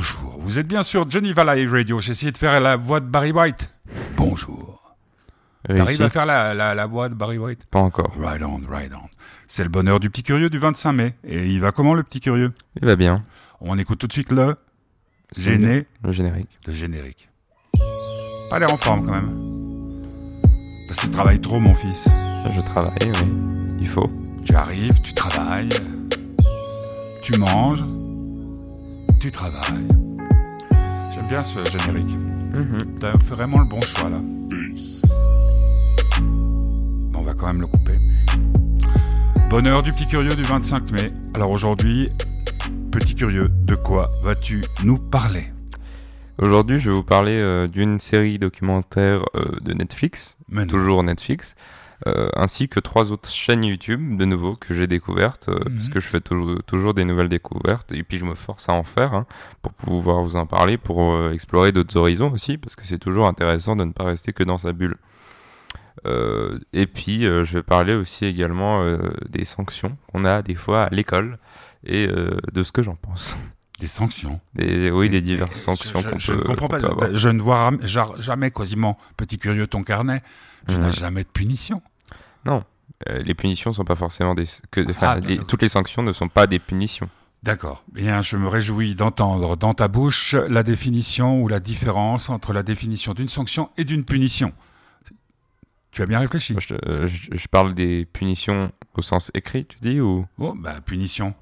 Bonjour, vous êtes bien sûr Johnny Valley Radio. J'ai essayé de faire la voix de Barry White. Bonjour. T'arrives à faire la, la, la voix de Barry White? Pas encore. Right on, right on. C'est le bonheur du petit curieux du 25 mai. Et il va comment le petit curieux? Il va bien. On écoute tout de suite le gêné, Le générique. le générique. Pas l'air en forme quand même. Parce que tu travailles trop mon fils. Je travaille, oui. Il faut. Tu arrives, tu travailles, tu manges, tu travailles. J'aime bien ce générique. Mhm. T'as fait vraiment le bon choix là. Bon, on va quand même le couper. Bonheur du petit curieux du 25 mai. Alors aujourd'hui, petit curieux, de quoi vas-tu nous parler? Aujourd'hui, je vais vous parler euh, d'une série documentaire euh, de Netflix, Mais toujours Netflix, euh, ainsi que trois autres chaînes YouTube, de nouveau, que j'ai découvertes, euh, Mhm. parce que je fais tou- toujours des nouvelles découvertes, et puis je me force à en faire, hein, pour pouvoir vous en parler, pour euh, explorer d'autres horizons aussi, parce que c'est toujours intéressant de ne pas rester que dans sa bulle. Euh, et puis, euh, je vais parler aussi également euh, des sanctions qu'on a des fois à l'école, et euh, de ce que j'en pense. Des sanctions. Des, oui, des diverses sanctions je, peut, ne comprends pas. Je ne vois jamais quasiment, petit curieux, ton carnet. Tu Mhm. n'as jamais de punition. Non, euh, les punitions sont pas forcément des que Ah, les- toutes les sanctions ne sont pas des punitions. D'accord. Bien, je me réjouis d'entendre dans ta bouche la définition ou la différence entre la définition d'une sanction et d'une punition. Tu as bien réfléchi. Moi, je, te- euh, je- je parle des punitions au sens écrit, tu dis ou? Oh, bah, punition.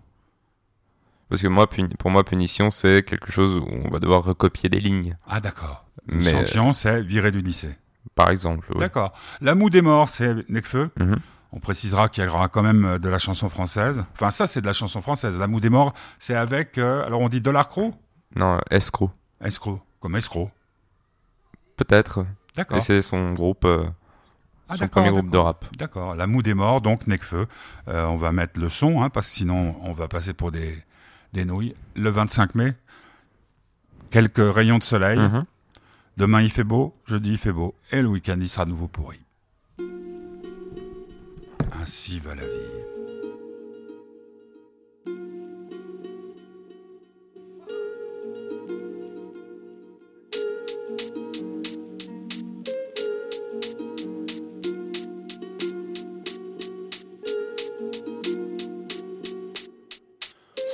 Parce que moi pour moi punition c'est quelque chose où on va devoir recopier des lignes. Ah, d'accord. Mais sanction, c'est virer du lycée. par exemple, oui. D'accord. La moue des morts, c'est Necfeu. Mhm. On précisera qu'il y aura quand même euh, de la chanson française. Enfin, ça, c'est de la chanson française. La moue des morts, c'est avec, euh, alors on dit Dollar Crow Non, escroc. Escroc, comme escroc. Peut-être. D'accord. Et c'est son groupe euh, Ah, son premier groupe de rap. D'accord. La moue des morts, donc Necfeu. Euh, on va mettre le son, hein, parce que sinon, on va passer pour des, des nouilles. Le 25 mai, quelques rayons de soleil. Mhm. Demain, il fait beau. Jeudi, il fait beau. Et le week-end, il sera de nouveau pourri. Ainsi va la vie.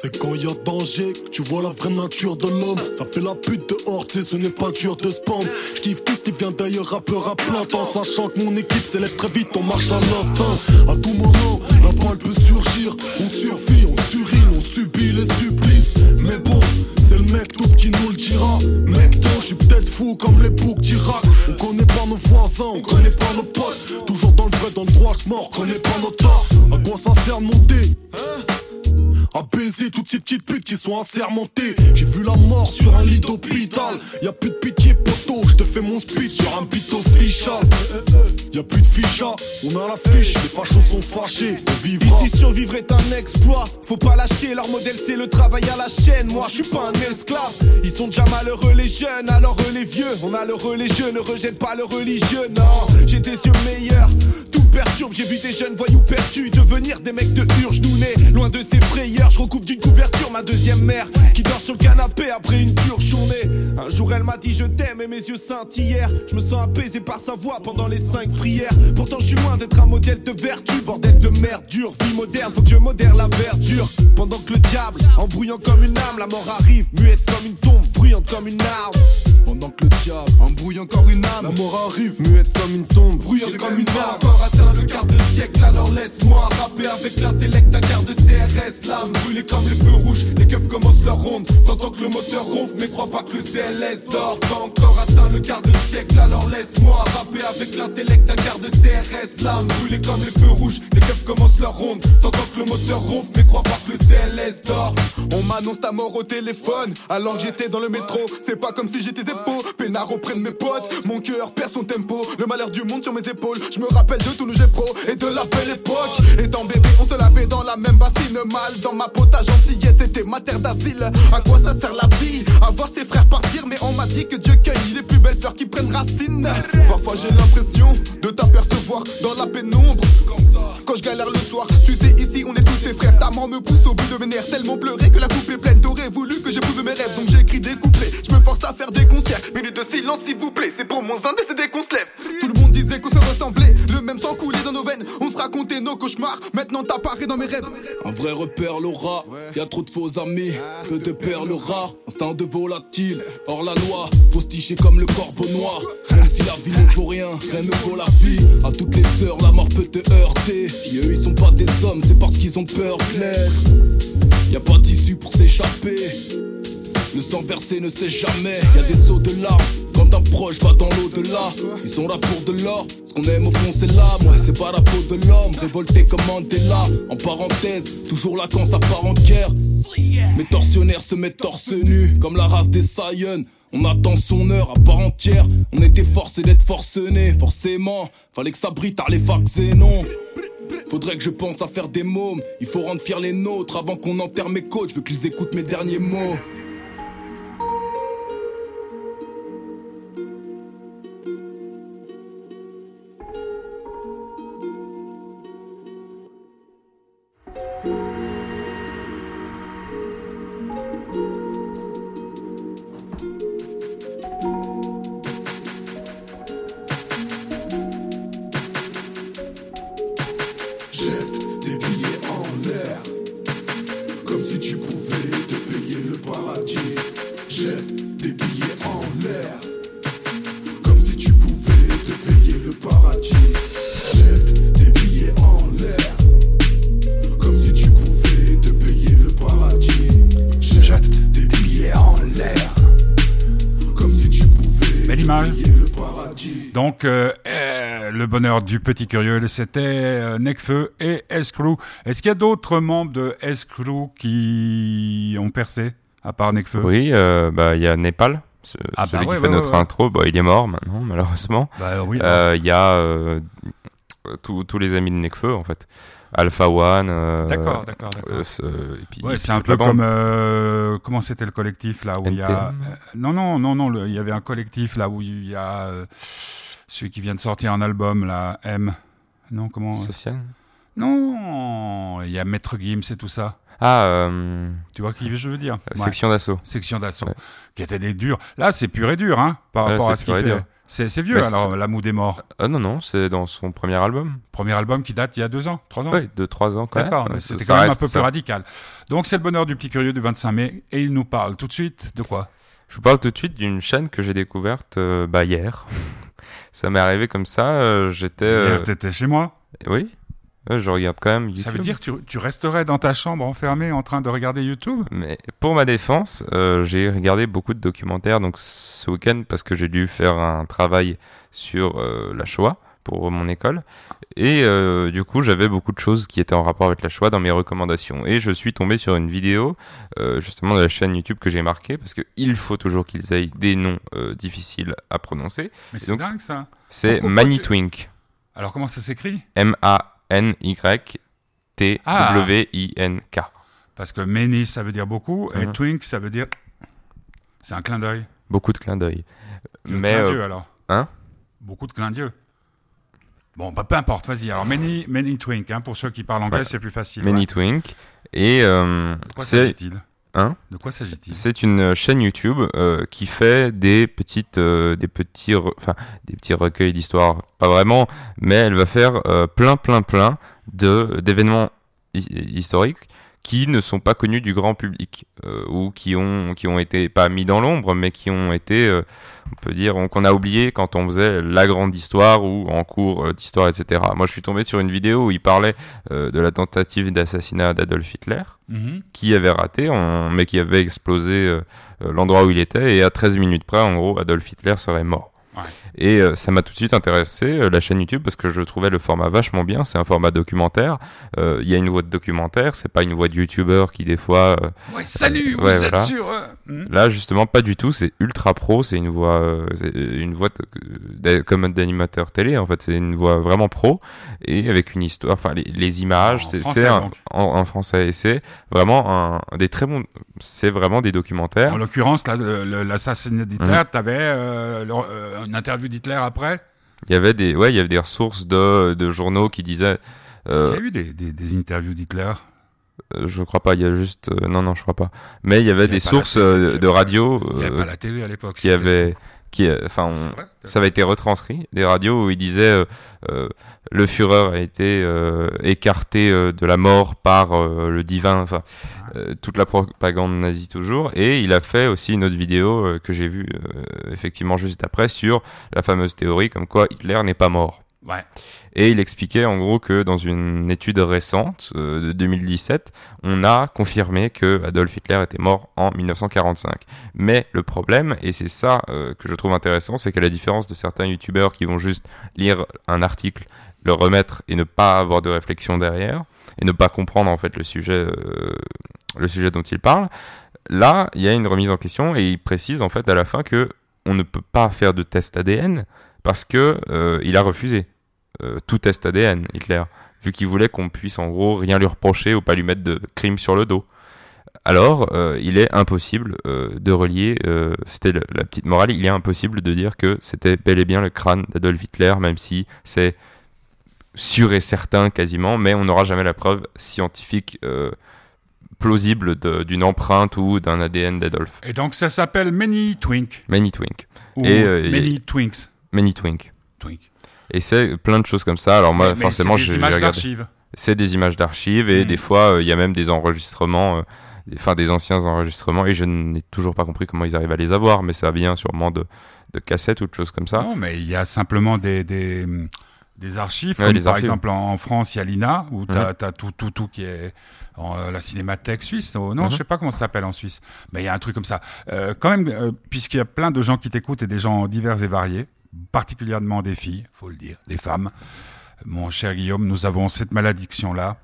C'est quand y a danger que tu vois la vraie nature de l'homme. Ça fait la pute dehors, tu sais, ce n'est pas dur de spawn. J'kiffe tout ce qui vient d'ailleurs, rappeur à plein temps. Sachant que mon équipe s'élève très vite, on marche à l'instinct. À tout moment, la balle peut surgir. On survit, on surine, on subit les supplices. Mais bon, c'est le mec tout qui nous le dira. Mec, toi, je suis peut-être fou comme les boucs d'Irak. On connaît pas nos voisins, on connaît pas nos potes. Toujours dans le vrai, dans le droit, j'mors, connais pas nos torts. À quoi ça sert de monter? À baiser toutes ces petites putes qui sont assermentées. J'ai vu la mort sur un lit d'hôpital. Y a plus de pitié, poteau. Je fais mon speech sur un beat official. Y a plus de ficha, on a la fiche. Les fachos sont fâchés, on vivra. Ici survivre est un exploit, faut pas lâcher, leur modèle c'est le travail à la chaîne. Moi je suis pas un esclave, ils sont déjà malheureux les jeunes, alors eux les vieux. On a les jeunes, ne rejette pas le religieux, non. J'ai des yeux meilleurs, tout perturbe, j'ai vu des jeunes voyous perdus devenir des mecs de hurge, nous loin de ces frayeurs. Je recouvre d'une couverture ma deuxième mère qui dort sur le canapé après une dure journée. Un jour elle m'a dit je t'aime et mes yeux scintillèrent. Je me sens apaisé par sa voix pendant les cinq Pourtant je suis loin d'être un modèle de vertu, bordel de merde dure, vie moderne, faut que je modère la verdure. Pendant que le diable, en bruyant comme une âme, la mort arrive, muette comme une tombe, bruyante comme une arme. Pendant que le diable embrouille encore une âme, la mort arrive, Muette comme une tombe, bruyante comme une arme. encore atteint le quart de siècle, alors laisse-moi rapper avec l'intellect, ta carte de CRS, l'âme brûlée comme les feux rouges, les keufs commencent leur ronde, t'entends que le moteur ronfle, mais crois pas que le CLS dort, pas encore atteint le quart de siècle, alors laisse-moi rapper avec l'intellect, ta CRS, l'âme brûlée comme les feux rouges, les keufs commencent leur ronde, t'entends que le moteur ronfle, mais crois pas que le CLS dort. On m'annonce ta mort au téléphone alors que j'étais dans le métro. C'est pas comme si j'étais épaux, peinard auprès de mes potes. Mon cœur perd son tempo, le malheur du monde sur mes épaules. Je me rappelle de tous nos jets pro et de la belle époque. Étant bébé, on se lavait dans la même bassine. Mal dans ma peau, ta gentillesse était ma terre d'asile. À quoi ça sert la vie? À voir ses frères partir, mais on m'a dit que Dieu cueille les plus belles fleurs qui prennent racine. Parfois j'ai l'impression de t'apercevoir dans la pénombre. Quand je galère le soir, tu sais, ici on est tous tes frères. Ta main me pousse au bout de mes nerfs, tellement pleuré que la coupe est pleine. T'aurais voulu que j'épouse mes rêves, donc j'écris des faire des concerts. Minute de silence, s'il vous plaît, c'est pour mon un décédé qu'on se lève. Disait qu'on se ressemblait, le même sang coulait dans nos veines. On se racontait nos cauchemars, maintenant t'apparais dans mes rêves. Un vrai repère, Laura. Y a trop de faux amis, que de perles rares. Instinct de volatile, hors la loi, postiché comme le corbeau noir. Même si la vie ne vaut rien, rien ne vaut la vie. À toutes les heures, la mort peut te heurter. Si eux ils sont pas des hommes, c'est parce qu'ils ont peur clair. Y a pas d'issue pour s'échapper. Le sang versé ne sait jamais. Y a des sauts de larmes proche va dans l'au-delà. Ils sont là pour de l'or. Ce qu'on aime au fond, c'est l'âme. C'est pas la peau de l'homme. Révolté comme Mandela. En parenthèse, toujours là quand ça part en guerre. Mes tortionnaires se mettent torse nu. Comme la race des Saiyans. On attend son heure à part entière. On était forcé d'être forcené. Forcément, fallait que ça brille tard les vaccins, non. Faudrait que je pense à faire des mômes. Il faut rendre fiers les nôtres avant qu'on enterre mes côtes. Je veux qu'ils écoutent mes derniers mots. Bonheur du petit curieux, c'était euh, Necfeu et Escrew. Est-ce qu'il y a d'autres membres de Escrew qui ont percé, à part Necfeu Oui, euh, bah il y a Népal, ce- Ah, bah celui ouais, qui fait ouais, notre intro. Bah, il est mort maintenant, malheureusement. Bah oui. Euh, Il y a euh, tous les amis de Necfeu en fait. Alpha One. euh, D'accord, d'accord, d'accord. euh, Ouais, c'est un peu comme euh, comment c'était le collectif là où il y a non non non non il y avait un collectif là où il y a celui qui vient de sortir un album là M non comment Sofiane non il y a Maître Gims et tout ça Ah, euh, tu vois qui je veux dire? Ouais. section d'assaut. section d'assaut Ouais. qui étaient des durs là c'est pur et dur hein par rapport à ce qu'il fait c'est vieux Mais alors l'amour des morts Ah non, non, c'est dans son premier album. premier album qui date il y a deux ans trois ans Oui, de 3 ans quand même. D'accord, c'était quand même un peu plus radical. Donc c'est le bonheur du petit curieux du 25 mai et il nous parle tout de suite de quoi? Je vous parle tout de suite d'une chaîne que j'ai découverte euh, bah, hier. Ça m'est arrivé comme ça. euh, J'étais. euh, t'étais chez moi? Oui. Je regarde quand même. Ça veut YouTube. dire que tu, tu resterais dans ta chambre enfermée en train de regarder YouTube? Mais pour ma défense, euh, j'ai regardé beaucoup de documentaires donc ce week-end parce que j'ai dû faire un travail sur euh, la Shoah pour mon école et euh, du coup j'avais beaucoup de choses qui étaient en rapport avec la Shoah dans mes recommandations et je suis tombé sur une vidéo euh, justement de la chaîne YouTube que j'ai marquée parce que il faut toujours qu'ils aient des noms euh, difficiles à prononcer. Mais c'est dingue ça. C'est Manitwink. Alors comment ça s'écrit? M A N Y T W I N K. Parce que many ça veut dire beaucoup et Mhm. twink ça veut dire c'est un clin d'œil. Beaucoup de clins d'œil. Mais clin d'œil alors? hein? Beaucoup de clin d'œil. Bon, bah peu importe, vas-y. Alors many, many twink, hein, pour ceux qui parlent anglais, c'est plus facile. Many ouais. Twink. Et euh, De quoi s'agit-il? Hein? De quoi s'agit-il? C'est une chaîne YouTube euh, qui fait des petites, euh, des petits, enfin des petits recueils d'histoires, pas vraiment, mais elle va faire plein, plein, plein de d'événements hi- historiques qui ne sont pas connus du grand public euh, ou qui ont qui ont été pas mis dans l'ombre, mais qui ont été, euh, on peut dire, on- qu'on a oublié quand on faisait la grande histoire ou en cours euh, d'histoire, etc. Moi, je suis tombé sur une vidéo où il parlait euh, de la tentative d'assassinat d'Adolf Hitler Mhm. qui avait raté, on- mais qui avait explosé euh, euh, l'endroit où il était, et à 13 minutes près, en gros, Adolf Hitler serait mort. Ouais. Et euh, ça m'a tout de suite intéressé, euh, la chaîne YouTube, parce que je trouvais le format vachement bien, c'est un format documentaire, Euh, il y a une voix de documentaire, c'est pas une voix de YouTuber qui des fois... euh, Ouais, salut, Ouais, vous êtes voilà. sûr euh, hmm Là, justement, pas du tout. C'est ultra pro. C'est une voix, euh, c'est une voix comme d'animateur télé. En fait, c'est une voix vraiment pro et avec une histoire. Enfin, les, les images, En c'est français, un- en, en français et c'est vraiment un des très bons. C'est vraiment des documentaires. En l'occurrence, l'assassinat d'Hitler, t'avais euh, euh, une interview d'Hitler après? Il y avait des, ouais, il y avait des ressources de, de journaux qui disaient. Est-ce euh, qu'il y a eu des, des, des interviews d'Hitler? Euh, je crois pas, il y a juste. euh, non, non, je crois pas. Mais il y avait Il y a des sources télé, euh, de radio Il n'y avait euh, pas la télé à l'époque. qui avaient. Qui, euh, enfin, on- C'est vrai ça avait été retranscrit, des radios où il disait euh, euh, le Führer a été euh, écarté euh, de la mort par euh, le divin, enfin euh, toute la propagande nazie toujours. Et il a fait aussi une autre vidéo euh, que j'ai vue euh, effectivement juste après sur la fameuse théorie comme quoi Hitler n'est pas mort. Ouais. Et il expliquait en gros que dans une étude récente euh, de 2017, on a confirmé que Adolf Hitler était mort en 1945. Mais le problème, et c'est ça euh, que je trouve intéressant, c'est qu'à la différence de certains youtubeurs qui vont juste lire un article, le remettre et ne pas avoir de réflexion derrière, et ne pas comprendre en fait le sujet, euh, le sujet dont il parle, là, il y a une remise en question et il précise en fait à la fin que on ne peut pas faire de test ADN parce que euh, il a refusé euh, tout test ADN, Hitler, vu qu'il voulait qu'on puisse en gros rien lui reprocher ou pas lui mettre de crime sur le dos. Alors, euh, il est impossible euh, de relier, c'était la petite morale, il est impossible de dire que c'était bel et bien le crâne d'Adolf Hitler, même si c'est sûr et certain quasiment, mais on n'aura jamais la preuve scientifique plausible d'une empreinte ou d'un ADN d'Adolf. Et donc ça s'appelle Many Twink. Many Twink. Ou Et, Many Twinks. Many Twink. Twink. Et c'est plein de choses comme ça. Alors moi, Mais- forcément, c'est j'ai des j'ai images regardé. d'archives. C'est des images d'archives et Mm. des fois, euh, il y a même des enregistrements, euh, enfin des anciens enregistrements, et je n'ai toujours pas compris comment ils arrivent à les avoir, mais ça vient sûrement de, de cassettes ou de choses comme ça. Non, mais il y a simplement des, des, des archives, Ouais, comme les par archives. exemple en, en France, il y a l'INA, où tu as, tout, tout, tout qui est en, euh, la cinémathèque suisse. Oh, non, Mhm. je sais pas comment ça s'appelle en Suisse, mais il y a un truc comme ça. Euh, quand même, euh, puisqu'il y a plein de gens qui t'écoutent et des gens divers et variés, particulièrement des filles, faut le dire, des femmes. Mon cher Guillaume, nous avons cette malédiction-là.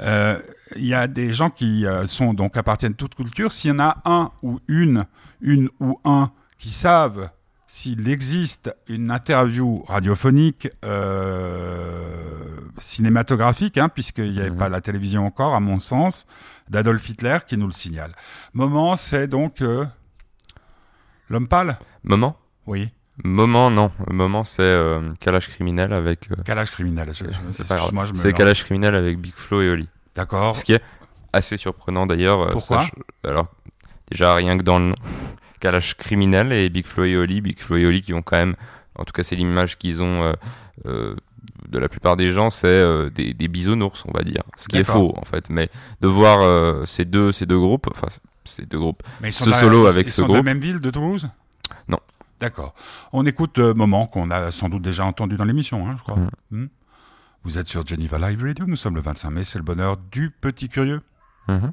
Euh, Il y a des gens qui euh, sont donc appartiennent à toute culture. S'il y en a un ou une, une ou un qui savent s'il existe une interview radiophonique, euh, cinématographique, hein, puisqu'il n'y avait Mhm. pas la télévision encore, à mon sens, d'Adolf Hitler qui nous le signale. Moment, c'est donc euh, l'homme pâle. Moment? Oui, Moment, non. Moment, c'est euh, Calage criminel avec. euh, calage criminel. Excuse-moi, je me C'est. Calage criminel avec Big Flo et Oli. D'accord. Ce qui est assez surprenant d'ailleurs. euh, Pourquoi Alors, déjà, rien que dans le nom. Calage criminel et Big Flo et Oli. Big Flo et Oli qui ont quand même. En tout cas, c'est l'image qu'ils ont. euh, euh, de la plupart des gens, c'est des, des bisounours, on va dire. Ce qui est faux, en fait. Mais de voir ces, deux, ces deux groupes, enfin, ces deux groupes, Mais ce la- solo avec ils ce sont de la groupe. même ville de Toulouse? Non. D'accord. On écoute euh, Moment qu'on a sans doute déjà entendu dans l'émission, hein, je crois. Mm. Hmm. Vous êtes sur Geneva Live Radio, nous sommes le 25 mai, c'est le bonheur du petit curieux, Mhm.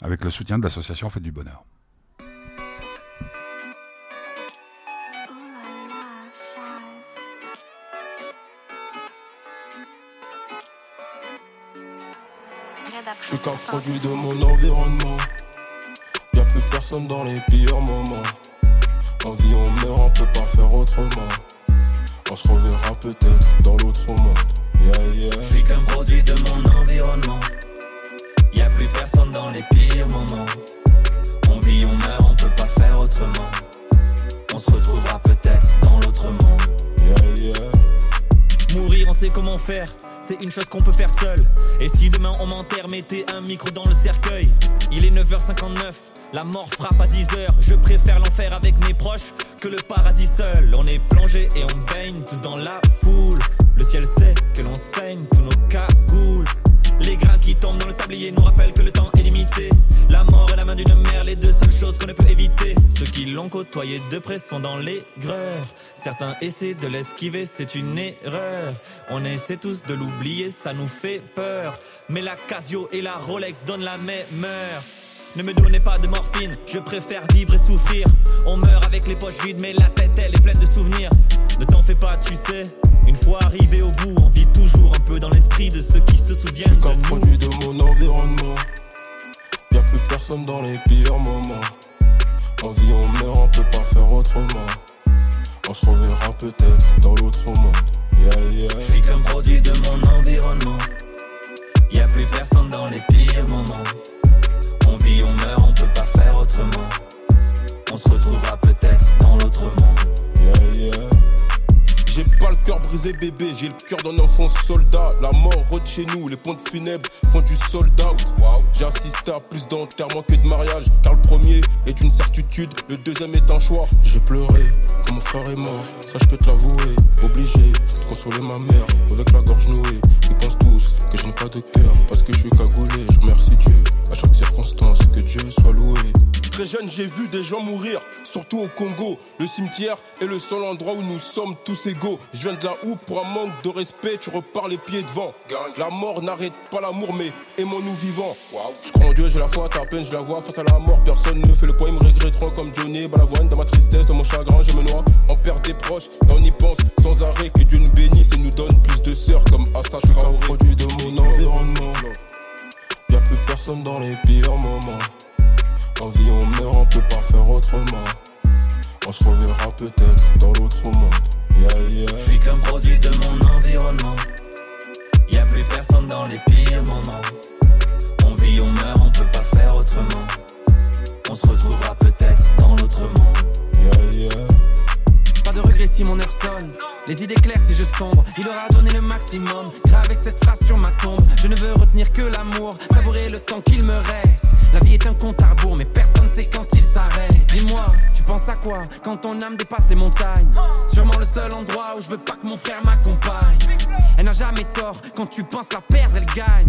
avec le soutien de l'association Fête du Bonheur. Je suis qu'un produit de mon environnement. Y'a plus personne dans les pires moments. On vit, on meurt, on peut pas faire autrement. On se reverra peut-être dans l'autre monde. Yeah, yeah. Je suis qu'un produit de mon environnement. Y a plus personne dans les pires moments. On vit, on meurt, on peut pas faire autrement. On se retrouvera peut-être dans l'autre monde. Yeah, yeah. Mourir, on sait comment faire. C'est une chose qu'on peut faire seul. Et si demain on m'enterre, mettez un micro dans le cercueil. Il est 9h59, la mort frappe à 10h. Je préfère l'enfer avec mes proches que le paradis seul. On est plongé et on baigne tous dans la foule. Le ciel sait que l'on saigne sous nos cagoules. Les grains qui tombent dans le sablier nous rappellent que le temps est limité. La mort et la main d'une mère, les deux seules choses qu'on ne peut éviter. Ceux qui l'ont côtoyé de près sont dans l'aigreur. Certains essaient de l'esquiver, c'est une erreur. On essaie tous de l'oublier, ça nous fait peur. Mais la Casio et la Rolex donnent la même heure. Ne me donnez pas de morphine, je préfère vivre et souffrir. On meurt avec les poches vides, mais la tête elle est pleine de souvenirs. Ne t'en fais pas, tu sais. Une fois arrivé au bout, on vit toujours un peu dans l'esprit de ceux qui se Je souviennent suis de qu'un nous. produit de mon environnement. Y'a plus personne dans les pires moments. On vit, on meurt, on peut pas faire autrement. On se reverra peut-être dans l'autre monde. Yeah, yeah. Je suis qu'un produit de mon environnement. Y a plus personne dans les pires moments. On vit, on meurt, on peut pas faire autrement. On se retrouvera peut-être dans l'autre monde. Yeah, yeah. J'ai pas le cœur brisé bébé, j'ai le cœur d'un enfant soldat. La mort rôde chez nous, les pompes funèbres font du soldat. Wow. J'ai assisté à plus d'enterrements que de mariage. Car le premier est une certitude, le deuxième est un choix. J'ai pleuré, quand mon frère est mort, ça je peux te l'avouer. Obligé de consoler ma mère, avec la gorge nouée. Ils pensent tous que je n'ai pas de cœur, parce que je suis cagoulé. Je remercie Dieu à chaque circonstance, que Dieu soit loué. Très jeune, j'ai vu des gens mourir, surtout au Congo. Le cimetière est le seul endroit où nous sommes tous égaux. Je viens de là où, pour un manque de respect, tu repars les pieds devant. La mort n'arrête pas l'amour, mais aimons-nous vivants. Je crois en Dieu, j'ai la foi, à peine je la vois. Face à la mort, personne ne fait le poids, ils me regretteront comme Johnny Balavoine. Dans ma tristesse, dans mon chagrin, je me noie. On perd des proches et on y pense sans arrêt. Que Dieu nous bénisse et nous donne plus de sœurs comme Assa Je suis un produit de mon environnement. Y'a plus personne dans les pires moments. En vie, on meurt, on peut pas faire autrement. On se reverra peut-être dans l'autre monde. Yeah, yeah. Je suis qu'un produit de mon environnement. Y a plus personne dans les pires moments. On vit, on meurt, on peut pas faire autrement. On se retrouvera peut-être dans l'autre monde. Yeah, yeah. De regret si mon heure sonne. Les idées claires si je sombre, il aura donné le maximum. Graver cette phrase sur ma tombe. Je ne veux retenir que l'amour, savourer le temps qu'il me reste. La vie est un compte à rebours, mais personne sait quand il s'arrête. Dis-moi, tu penses à quoi quand ton âme dépasse les montagnes? Sûrement le seul endroit où je veux pas que mon frère m'accompagne. Elle n'a jamais tort, quand tu penses la perdre, elle gagne.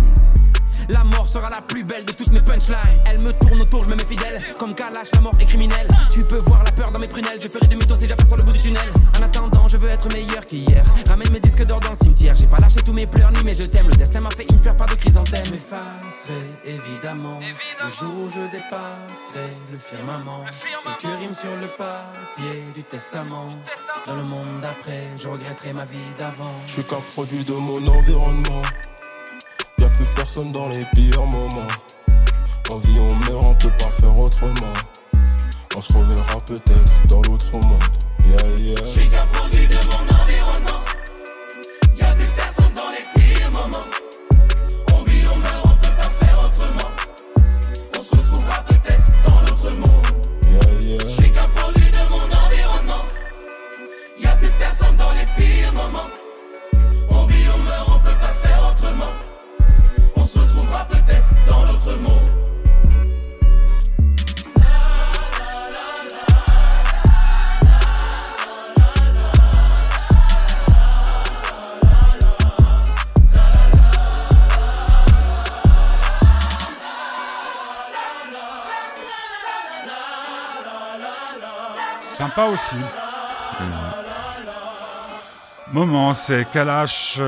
La mort sera la plus belle de toutes mes punchlines. Elle me tourne autour, je me mets fidèle. Comme Kalash, la mort est criminelle. Tu peux voir la peur dans mes prunelles. Je ferai demi-tour si j'aperçois le bout du tunnel. En attendant, je veux être meilleur qu'hier. Ramène mes disques d'or dans le cimetière. J'ai pas lâché tous mes pleurs ni mes je t'aime. Le destin m'a fait une fleur, pas de chrysanthème. Je m'effacerai évidemment, le jour où je dépasserai le firmament. Quelques rimes sur le papier du testament. Dans le monde d'après, je regretterai ma vie d'avant. Je suis qu'un produit de mon environnement. Y'a plus personne dans les pires moments. En vie, on meurt, on peut pas faire autrement. On se reverra peut-être dans l'autre monde. Yeah, yeah. Je suis qu'un produit de mon environnement. Y a plus personne dans les pires moments. On vit, on meurt, on peut pas faire autrement. On se retrouvera peut-être dans l'autre monde. Yeah, yeah. Je suis qu'un produit de mon environnement. Y a plus personne dans les pires moments. Dans l'autre monde. Sympa aussi. Moment, c'est Kalash,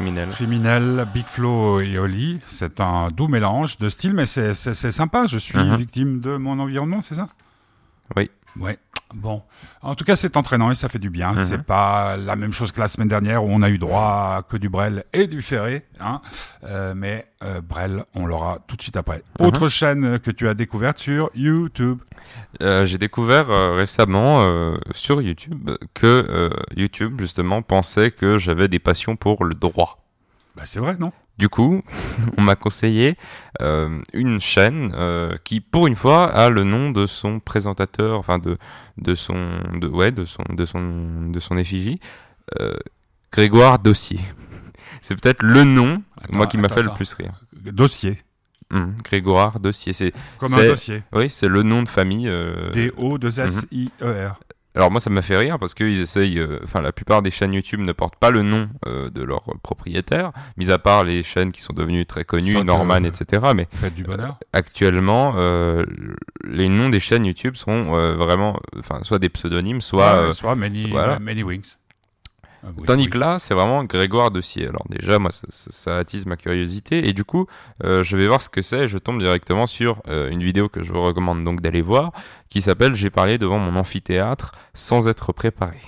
Criminel. Criminel, Big Flo et Oli. C'est un doux mélange de style, mais c'est c'est- c'est sympa. Je suis Mhm. victime de mon environnement, c'est ça? Oui. Ouais. Bon. En tout cas, c'est entraînant et ça fait du bien. Mhm. C'est pas la même chose que la semaine dernière où on a eu droit à que du Brel et du Ferré. Hein. Euh, mais euh, Brel, on l'aura tout de suite après. Mhm. Autre chaîne que tu as découverte sur YouTube. Euh, J'ai découvert euh, récemment sur YouTube que YouTube justement pensait que j'avais des passions pour le droit. Bah, c'est vrai, non? Du coup, on m'a conseillé euh, une chaîne euh, qui, pour une fois, a le nom de son présentateur, enfin de de son de ouais de son de son de son effigie, euh, Grégoire Dossier. C'est peut-être le nom Attends, moi qui m'a attends, fait le plus rire. Dossier. Hum, Grégoire Dossier, c'est Comme un dossier. oui, c'est le nom de famille. euh, D-O-2-S-I-E-R. Alors moi ça m'a fait rire parce qu'ils essayent, euh, enfin la plupart des chaînes YouTube ne portent pas le nom euh, de leur propriétaire, mis à part les chaînes qui sont devenues très connues, Norman, euh, etc. Mais du bonheur. actuellement, euh, les noms des chaînes YouTube sont vraiment, enfin soit des pseudonymes, soit... Ouais, soit Many, voilà. many Wings. Ah, oui, Tandis oui. que là, c'est vraiment Grégoire Dossier. Alors déjà, moi, ça, ça- ça attise ma curiosité et du coup, euh, je vais voir ce que c'est. et Je tombe directement sur euh, une vidéo que je vous recommande donc d'aller voir, qui s'appelle "J'ai parlé devant mon amphithéâtre sans être préparé".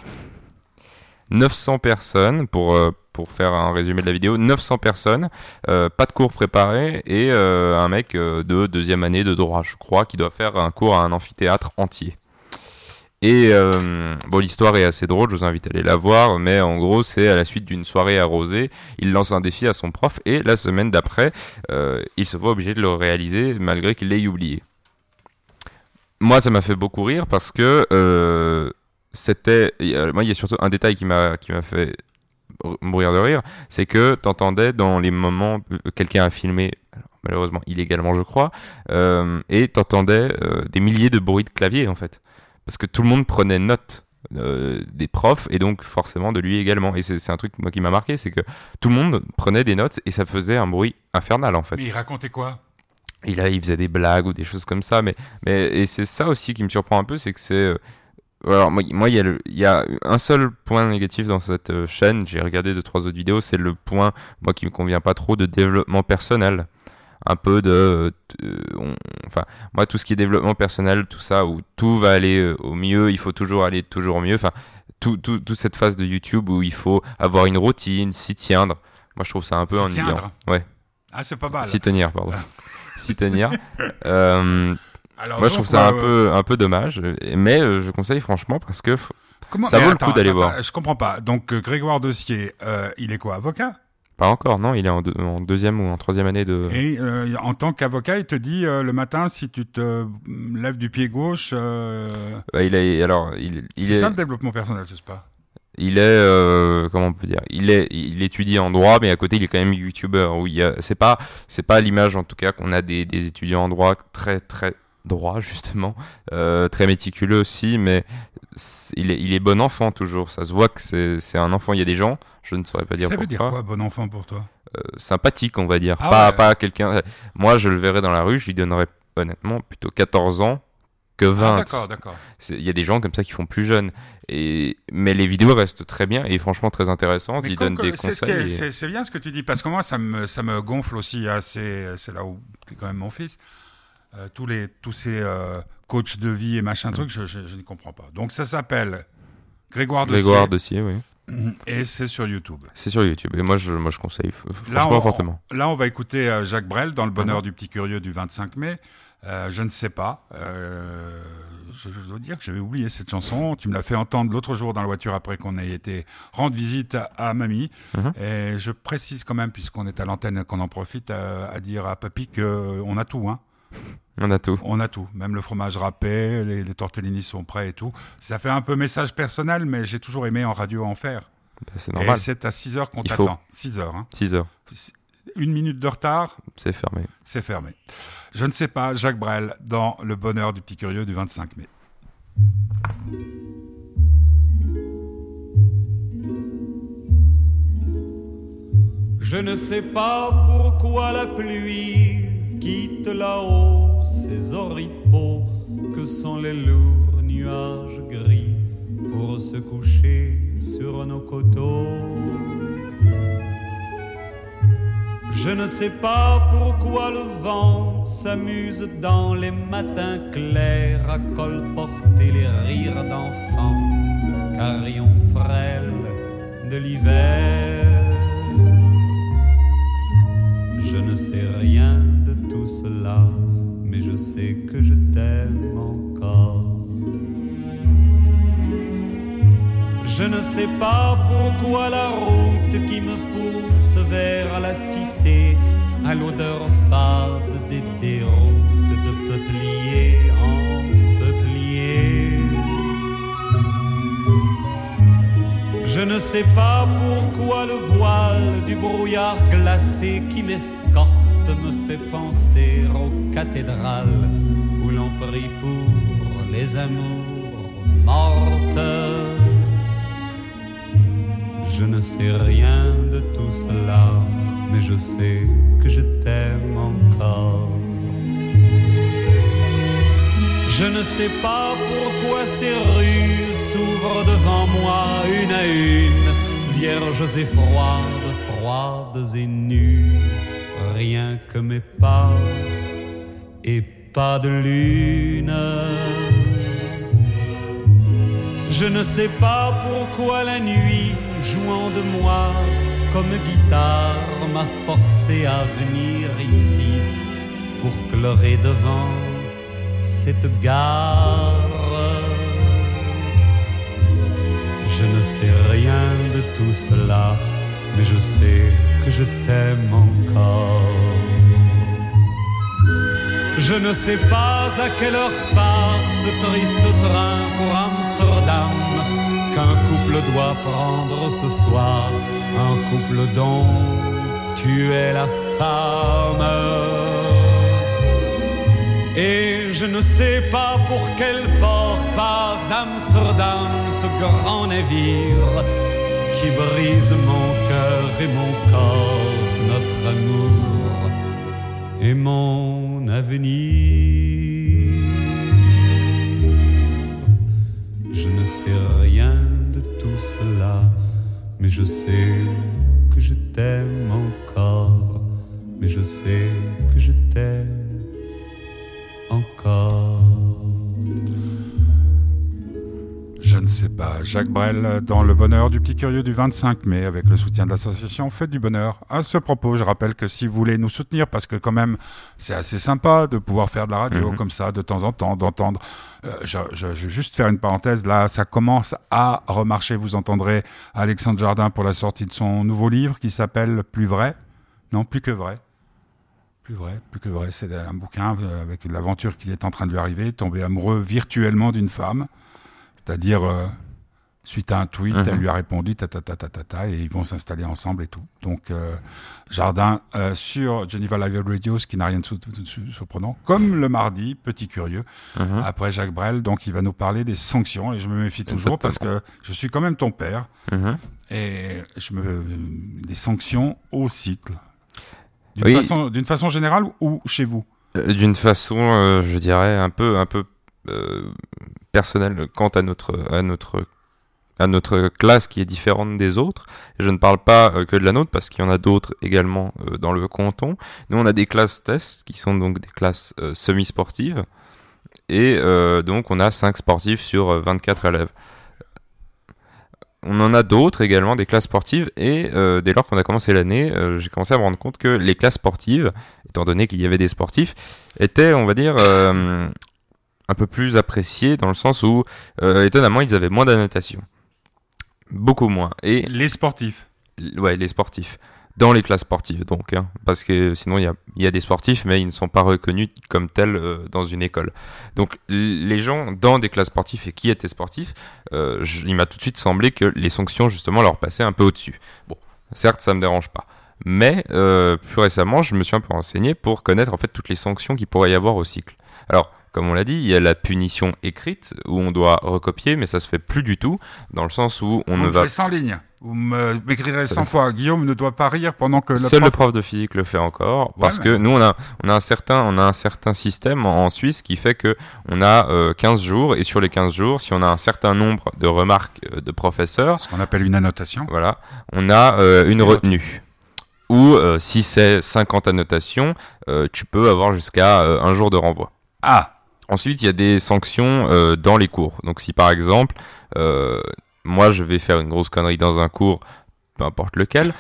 900 personnes pour euh, pour faire un résumé de la vidéo, 900 personnes, euh, pas de cours préparés et euh, un mec de deuxième année de droit, je crois, qui doit faire un cours à un amphithéâtre entier. Et euh, bon, l'histoire est assez drôle, je vous invite à aller la voir, mais en gros, c'est à la suite d'une soirée arrosée, il lance un défi à son prof et la semaine d'après, euh, il se voit obligé de le réaliser malgré qu'il l'ait oublié. Moi, ça m'a fait beaucoup rire parce que euh, c'était, moi, il y a surtout un détail qui m'a fait mourir de rire, c'est que t'entendais dans les moments, quelqu'un a filmé, malheureusement illégalement je crois, et t'entendais des milliers de bruits de clavier en fait, parce que tout le monde prenait note. euh, des profs et donc forcément de lui également et c'est un truc moi qui m'a marqué c'est que tout le monde prenait des notes et ça faisait un bruit infernal en fait Mais il racontait quoi? Et là, il faisait des blagues ou des choses comme ça. Mais, mais et c'est ça aussi qui me surprend un peu, c'est que c'est. euh, alors, moi, moi, il y, a le- il y a un seul point négatif dans cette euh, chaîne. J'ai regardé deux, trois autres vidéos. C'est le point, moi, qui me convient pas trop de développement personnel. Un peu de. euh, euh, on- enfin, moi, tout ce qui est développement personnel, tout ça, où tout va aller euh, au mieux, il faut toujours aller toujours au mieux. Enfin, tout, tout- toute cette phase de YouTube où il faut avoir une routine, s'y tiendre. Moi, je trouve ça un peu S'y ennuyant. Ouais, Ah, c'est pas mal. s'y tenir, pardon. s'y tenir. Euh, Alors, moi, je trouve ça un peu, un peu dommage, mais je conseille franchement parce que comment- ça vaut le coup d'aller voir. Je comprends pas. Donc, Grégoire Dossier, euh, il est quoi, avocat? Pas encore, non, il est en, deux- en deuxième ou en troisième année de. Et euh, en tant qu'avocat, il te dit euh, le matin, si tu te lèves du pied gauche, euh, Bah, il est, alors, il, il c'est est, ça le développement personnel, je sais pas. il est, comment on peut dire, il est, il étudie en droit, mais à côté, il est quand même youtubeur. Où il y a, c'est pas, c'est pas l'image en tout cas qu'on a des, des étudiants en droit très, très droit justement, euh, très méticuleux aussi, mais il est, il est bon enfant toujours. Ça se voit que c'est, un enfant. Il y a des gens, je ne saurais pas dire ça veut dire pourquoi. quoi, bon enfant pour toi? Euh, sympathique, on va dire. Ah pas, ouais. pas quelqu'un. Moi, je le verrais dans la rue, je lui donnerais honnêtement plutôt 14 ans que 20. Ah, d'accord, d'accord. Il y a des gens comme ça qui font plus jeunes. Et... Mais les vidéos restent très bien et franchement très intéressantes. Mais Ils donnent des c'est ce conseils. et- bien ce que tu dis, parce que moi, ça me, ça me gonfle aussi assez. C'est là où tu es quand même mon fils. Euh, tous, les, tous ces euh, coachs de vie et machin truc, je, je- je ne comprends pas. Donc, ça s'appelle Grégoire Dossier. Grégoire Dossier, oui. Et c'est sur YouTube. C'est sur YouTube. Et moi, je, moi, je conseille Là on, fortement. là, on va écouter euh, Jacques Brel dans Le Bonheur Mhm. du Petit Curieux du 25 mai. Euh, je ne sais pas. Euh, je, je dois dire que j'avais oublié cette chanson. Tu me l'as fait entendre l'autre jour dans la voiture après qu'on ait été rendre visite à, à mamie. Mhm. Et je précise quand même, puisqu'on est à l'antenne et qu'on en profite, à, à dire à papy qu'on a tout. Hein. On a tout. On a tout. Même le fromage râpé, les, les tortellini sont prêts et tout. Ça fait un peu message personnel, mais j'ai toujours aimé en radio en faire. Bah, c'est Et normal. c'est à 6 heures qu'on Il t'attend. 6 heures. Hein. 6 heures. Une minute de retard, C'est fermé. c'est fermé. Je ne sais pas, Jacques Brel, dans Le Bonheur du Petit Curieux du 25 mai. Je ne sais pas pourquoi la pluie quitte là-haut ces oripeaux que sont les lourds nuages gris pour se coucher sur nos coteaux. Je ne sais pas pourquoi le vent s'amuse dans les matins clairs à colporter les rires d'enfants, carillons frêles de l'hiver. Je ne sais rien cela, mais je sais que je t'aime encore. Je ne sais pas pourquoi la route qui me pousse vers la cité à l'odeur fade des déroutes de peuplier en peuplier. Je ne sais pas pourquoi le voile du brouillard glacé qui m'escorte me fait penser aux cathédrales où l'on prie pour les amours mortes. Je ne sais rien de tout cela, mais je sais que je t'aime encore. Je ne sais pas pourquoi ces rues s'ouvrent devant moi une à une, vierges et froides, froides et nues, rien que mes pas et pas de lune. Je ne sais pas pourquoi la nuit, jouant de moi comme guitare, m'a forcé à venir ici pour pleurer devant cette gare. Je ne sais rien de tout cela, mais je sais que je t'aime encore. Je ne sais pas à quelle heure part ce triste train pour Amsterdam qu'un couple dois prendre ce soir un couple dont tu es la femme. Et je ne sais pas pour quel port part d'Amsterdam ce grand navire qui brise mon cœur et mon corps, notre amour et mon avenir. Je ne sais rien de tout cela, mais je sais que je t'aime encore, mais je sais que je t'aime encore. Je ne sais pas. Jacques Brel dans Le Bonheur du Petit Curieux du 25 mai avec le soutien de l'association Fête du Bonheur. À ce propos, je rappelle que si vous voulez nous soutenir, parce que quand même c'est assez sympa de pouvoir faire de la radio Mhm. comme ça de temps en temps, d'entendre. Euh, je, je- je vais juste faire une parenthèse. Là, ça commence à remarcher. Vous entendrez Alexandre Jardin pour la sortie de son nouveau livre qui s'appelle Plus vrai. Non, plus que vrai. Plus vrai, plus que vrai. C'est un bouquin euh, avec l'aventure qui est en train de lui arriver, tomber amoureux virtuellement d'une femme. C'est-à-dire, euh, suite à un tweet, Mhm. elle lui a répondu ta ta ta ta ta ta, et ils vont s'installer ensemble et tout. Donc, euh, Jardin euh, sur Geneva Live Radio, ce qui n'a rien de sou- de sou- surprenant. Comme le mardi, petit curieux, Mhm. après Jacques Brel, donc il va nous parler des sanctions, et je me méfie toujours parce que je suis quand même ton père, Mhm. et je me des sanctions au cycle. D'une Oui. façon, façon générale ou chez vous? D'une façon, je dirais, un peu, un peu personnelle quant à notre, à notre, à notre classe qui est différente des autres. Je ne parle pas euh, que de la nôtre parce qu'il y en a d'autres également euh, dans le canton. Nous, on a des classes tests qui sont donc des classes euh, semi-sportives. Et donc, on a 5 sportifs sur euh, 24 élèves. On en a d'autres également, des classes sportives, et dès lors qu'on a commencé l'année, j'ai commencé à me rendre compte que les classes sportives, étant donné qu'il y avait des sportifs, étaient, on va dire, un peu plus appréciées dans le sens où, euh, étonnamment, ils avaient moins d'annotation. Beaucoup moins. Et Les sportifs. ouais, les sportifs. Dans les classes sportives, donc. hein, parce que sinon, il y a, y a des sportifs, mais ils ne sont pas reconnus comme tels euh, dans une école. Donc, les gens dans des classes sportives et qui étaient sportifs, euh, je- il m'a tout de suite semblé que les sanctions, justement, leur passaient un peu au-dessus. Bon, certes, ça me dérange pas. Mais plus récemment, je me suis un peu renseigné pour connaître en fait toutes les sanctions qu'il pourrait y avoir au cycle. Alors, comme on l'a dit, il y a la punition écrite où on doit recopier, mais ça se fait plus du tout dans le sens où on ne va ferez 100 lignes. Vous m'écrirez Ça 100 me- fois. Guillaume ne doit pas rire pendant que le Seul prof- le prof de physique le fait encore parce mais- que nous on a on a un certain on a un certain système en, en Suisse qui fait que on a euh, 15 jours et sur les 15 jours si on a un certain nombre de remarques euh, de professeurs ce qu'on appelle une annotation. voilà on a euh, une retenue ou euh, si c'est 50 annotations euh, tu peux avoir jusqu'à euh, un jour de renvoi Ah, Ensuite, il y a des sanctions euh, dans les cours. Donc, si par exemple, euh, moi, je vais faire une grosse connerie dans un cours, peu importe lequel,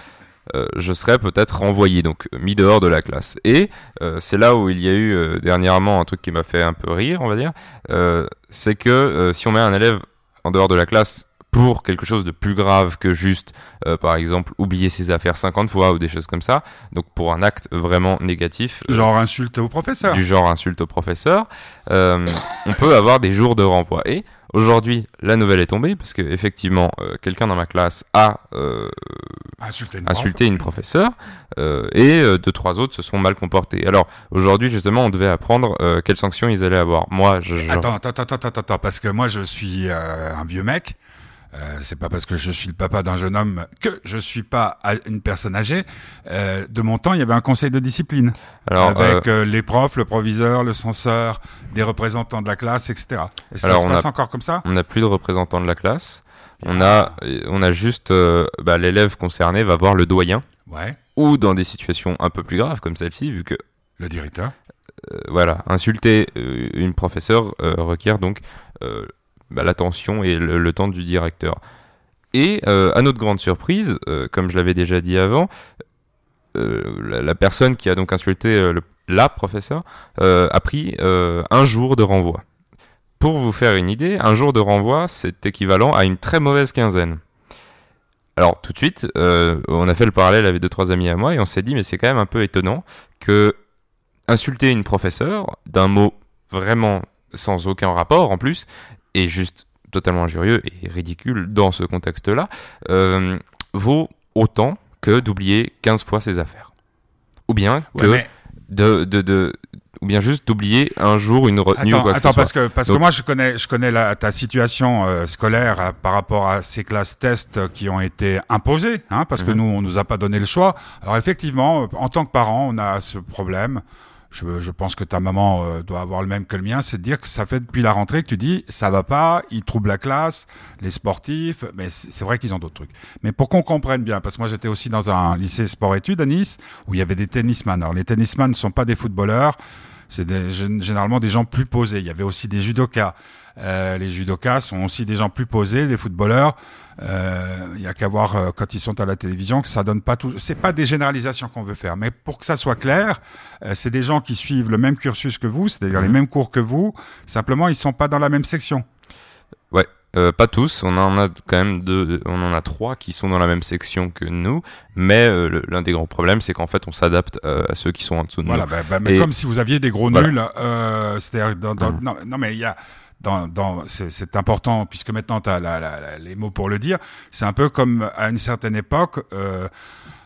euh, je serai peut-être renvoyé, donc mis dehors de la classe. Et c'est là où il y a eu dernièrement un truc qui m'a fait un peu rire, on va dire, c'est que si on met un élève en dehors de la classe pour quelque chose de plus grave que juste, euh, par exemple, oublier ses affaires 50 fois ou des choses comme ça, donc pour un acte vraiment négatif, euh, genre insulte au professeur. du genre insulte au professeur, euh, on peut avoir des jours de renvoi. Et aujourd'hui, la nouvelle est tombée parce que effectivement, euh, quelqu'un dans ma classe a euh, Insulter une prof. insulté une professeure euh, et euh, deux trois autres se sont mal comportés. Alors aujourd'hui, justement, on devait apprendre euh, quelles sanctions ils allaient avoir. Moi, je, je- Attends, attends, attends, attends, attends, parce que moi je suis euh, un vieux mec. Euh, c'est pas parce que je suis le papa d'un jeune homme que je suis pas a- une personne âgée. Euh, de mon temps, il y avait un conseil de discipline alors, avec euh, euh, les profs, le proviseur, le censeur, des représentants de la classe, etc. Et ça Alors, se passe a- encore comme ça? on n'a plus de représentants de la classe. On a, on a juste euh, bah, l'élève concerné va voir le doyen Ouais, ou dans des situations un peu plus graves comme celle-ci, vu que le directeur. Voilà, insulter une professeure euh, requiert donc euh, bah, l'attention et le, temps du directeur. Et euh, à notre grande surprise, euh, comme je l'avais déjà dit avant, euh, la, personne qui a donc insulté la professeure euh, a pris un jour de renvoi. Pour vous faire une idée, un jour de renvoi, c'est équivalent à une très mauvaise quinzaine. Alors tout de suite, on a fait le parallèle avec deux trois amis à moi et on s'est dit mais c'est quand même un peu étonnant que insulter une professeure d'un mot vraiment sans aucun rapport en plus et juste totalement injurieux et ridicule dans ce contexte-là, euh, vaut autant que d'oublier 15 fois ses affaires. Ou bien Ouais, que mais- de, de, de- ou bien juste d'oublier un jour une retenue ou Attends, quoi que attends ce soit. parce que parce Donc- que moi je connais je connais la, ta situation euh, scolaire euh, par rapport à ces classes tests qui ont été imposées, hein, parce que Mhm. nous on nous a pas donné le choix. Alors effectivement, en tant que parent, on a ce problème. Je, je pense que ta maman euh, doit avoir le même que le mien, c'est de dire que ça fait depuis la rentrée que tu dis ça va pas, ils troublent la classe, les sportifs, mais c'est vrai qu'ils ont d'autres trucs. Mais pour qu'on comprenne bien, parce que moi j'étais aussi dans un lycée sport-études à Nice où il y avait des tennisman. Alors les tennisman ne sont pas des footballeurs, c'est généralement des gens plus posés. Il y avait aussi des judokas. Euh, les judokas sont aussi des gens plus posés. Les footballeurs, euh, il y a qu'à voir euh, quand ils sont à la télévision que ça donne pas tout. C'est pas des généralisations qu'on veut faire, mais pour que ça soit clair, euh, c'est des gens qui suivent le même cursus que vous, c'est-à-dire les mêmes cours que vous. Simplement, ils sont pas dans la même section. Ouais, euh, pas tous. On en a quand même deux, on en a trois qui sont dans la même section que nous. Mais euh, l'un des grands problèmes, c'est qu'en fait, on s'adapte euh, à ceux qui sont en dessous de Voilà, nous. bah, bah, mais Et- comme si vous aviez des gros Voilà. nuls, euh, c'est-à-dire dans, dans- Mhm. non, non, mais il y a dans, dans c'est, important puisque maintenant tu as la, la- la- les mots pour le dire. C'est un peu comme à une certaine époque. Euh,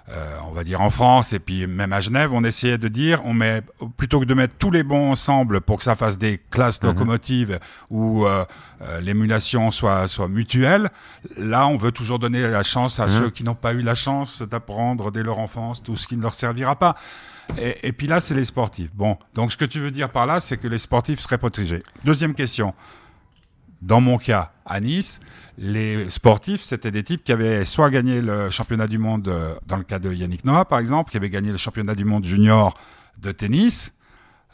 euh, on va dire en France et puis même à Genève, on essayait de dire, on met plutôt que de mettre tous les bons ensemble pour que ça fasse des classes Mhm. locomotives où euh, euh, l'émulation soit soit mutuelle. Là, on veut toujours donner la chance à Mhm. ceux qui n'ont pas eu la chance d'apprendre dès leur enfance tout ce qui ne leur servira pas. Et, et puis là, c'est les sportifs. Bon, donc ce que tu veux dire par là, c'est que les sportifs seraient protégés. Deuxième question. Dans mon cas, à Nice, les sportifs, c'était des types qui avaient soit gagné le championnat du monde, euh, dans le cas de Yannick Noah, par exemple, qui avaient gagné le championnat du monde junior de tennis,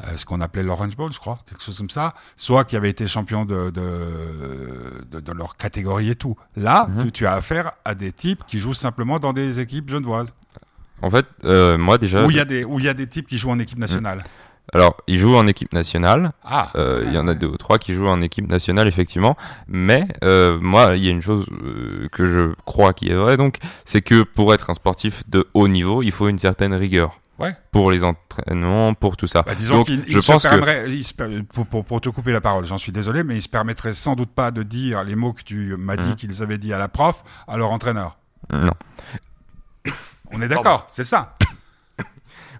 euh, ce qu'on appelait l'Orange Bowl, je crois, quelque chose comme ça, soit qui avaient été champions de, de, de, de leur catégorie et tout. Là, Mhm. tu, tu as affaire à des types qui jouent simplement dans des équipes genevoises. En fait, euh, moi déjà. Où il y a des, où y a des types qui jouent en équipe nationale. Alors, ils jouent en équipe nationale. Ah. Euh, Il y en a deux ou trois qui jouent en équipe nationale, effectivement. Mais euh, moi, il y a une chose euh, que je crois qui est vraie, donc, c'est que pour être un sportif de haut niveau, il faut une certaine rigueur. Ouais. Pour les entraînements, pour tout ça. Bah, disons donc, qu'il je il se pense que permettrait, il se per- pour, pour, pour te couper la parole, j'en suis désolé, mais il se permettrait sans doute pas de dire les mots que tu m'as dit Mhm. qu'ils avaient dit à la prof, à leur entraîneur. non. On est d'accord, c'est ça.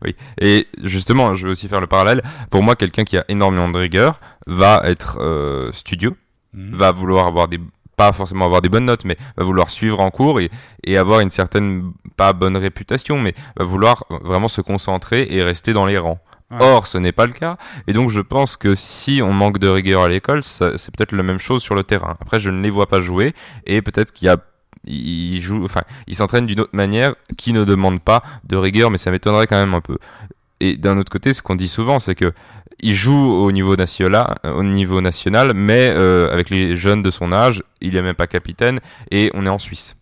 Oui. Et justement, je veux aussi faire le parallèle. Pour moi, quelqu'un qui a énormément de rigueur va être euh, studieux, Mhm. va vouloir avoir des pas forcément avoir des bonnes notes, mais va vouloir suivre en cours et, et avoir une certaine pas bonne réputation, mais va vouloir vraiment se concentrer et rester dans les rangs. Ouais. Or, ce n'est pas le cas. Et donc, je pense que si on manque de rigueur à l'école, c'est peut-être la même chose sur le terrain. Après, je ne les vois pas jouer et peut-être qu'il y a ils jouent, enfin, ils s'entraînent d'une autre manière qui ne demande pas de rigueur, mais ça m'étonnerait quand même un peu. Et d'un autre côté, ce qu'on dit souvent, c'est que il joue au niveau national, au niveau national, mais euh, avec les jeunes de son âge, il est même pas capitaine et on est en Suisse.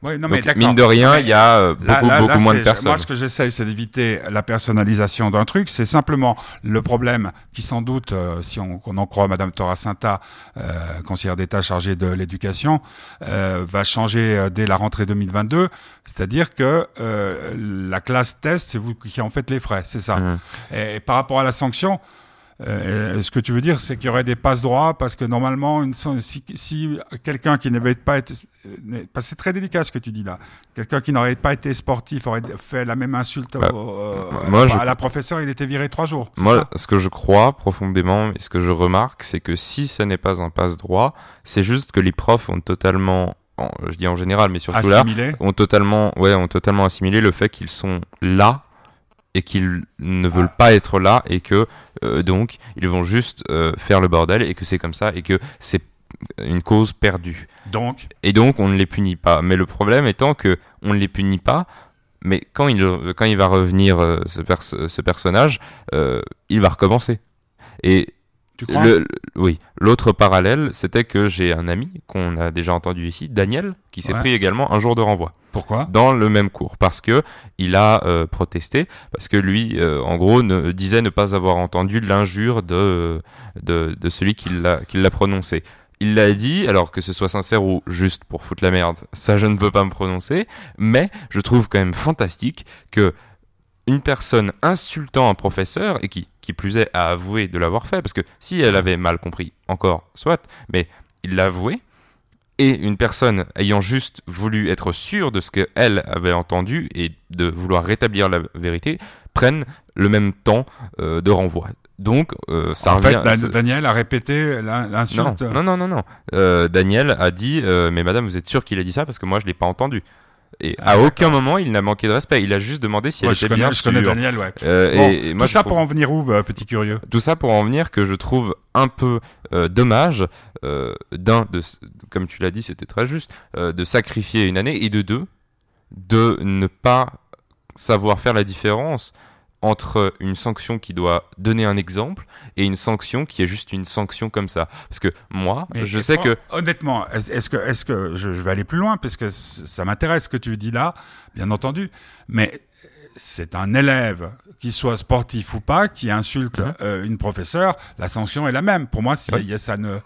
Oui, non, mais Donc d'accord. mine de rien, mais il y a euh, beaucoup, là- là- beaucoup là, moins de personnes. Moi, ce que j'essaye, c'est d'éviter la personnalisation d'un truc. C'est simplement le problème qui, sans doute, euh, si on, on en croit Madame Toracinta, euh, conseillère d'État chargée de l'éducation, euh, va changer euh, dès la rentrée 2022. C'est-à-dire que euh, la classe test, c'est vous qui en faites les frais, c'est ça. Et, et par rapport à la sanction, euh, ce que tu veux dire, c'est qu'il y aurait des passes droits parce que normalement, une, si, si quelqu'un qui n'avait pas été, euh, parce que c'est très délicat ce que tu dis là, quelqu'un qui n'aurait pas été sportif aurait fait la même insulte Bah, au- euh, moi, à, je- à la professeure, il était viré trois jours. Moi, ce que je crois profondément et ce que je remarque, c'est que si ça n'est pas un passe droit, c'est juste que les profs ont totalement, en- je dis en général, mais surtout là, ont totalement, ouais, ont totalement assimilé le fait qu'ils sont là et qu'ils ne veulent pas être là et que euh, donc ils vont juste euh, faire le bordel et que c'est comme ça et que c'est une cause perdue. Donc, Et donc on ne les punit pas. Mais le problème étant que on ne les punit pas, mais quand il, quand il va revenir euh, ce, pers- ce personnage, il va recommencer. Et tu crois le, le- oui, l'autre parallèle, c'était que j'ai un ami qu'on a déjà entendu ici, Daniel, qui s'est Ouais. pris également un jour de renvoi Pourquoi? Dans le même cours parce que il a euh, protesté parce que lui euh, en gros ne, disait ne pas avoir entendu l'injure de, de de celui qui l'a qui l'a prononcé. Il l'a dit alors que ce soit sincère ou juste pour foutre la merde, ça je ne veux pas me prononcer, mais je trouve quand même fantastique que une personne insultant un professeur et qui qui plus est a avoué de l'avoir fait parce que si elle avait mal compris encore soit mais il l'a avoué. Et une personne ayant juste voulu être sûre de ce qu'elle avait entendu et de vouloir rétablir la vérité prennent le même temps euh, de renvoi. Donc, euh, ça en revient. fait, Dan- Daniel a répété non, l'insulte. non, non, non, non. Euh, Daniel a dit, mais madame, vous êtes sûre qu'il a dit ça parce que moi je l'ai pas entendu. Et Ah, à aucun moment il n'a manqué de respect. Il a juste demandé si Ouais, elle je était connais, bien je connais. Daniel, ouais. Euh, Bon, et, et moi, tout ça trouve- pour en venir où, euh, petit curieux? Tout ça pour en venir que je trouve un peu euh, dommage euh, d'un de comme tu l'as dit c'était très juste de sacrifier une année et de deux de ne pas savoir faire la différence entre une sanction qui doit donner un exemple et une sanction qui est juste une sanction comme ça parce que moi Mais je sais que honnêtement, est- est-ce que, est-ce que je, je vais aller plus loin parce que ça m'intéresse ce que tu dis là, bien entendu. Mais c'est un élève, qu'il soit sportif ou pas, qui insulte Mhm. euh, une professeure, la sanction est la même. Pour moi, si Oui. ça ne.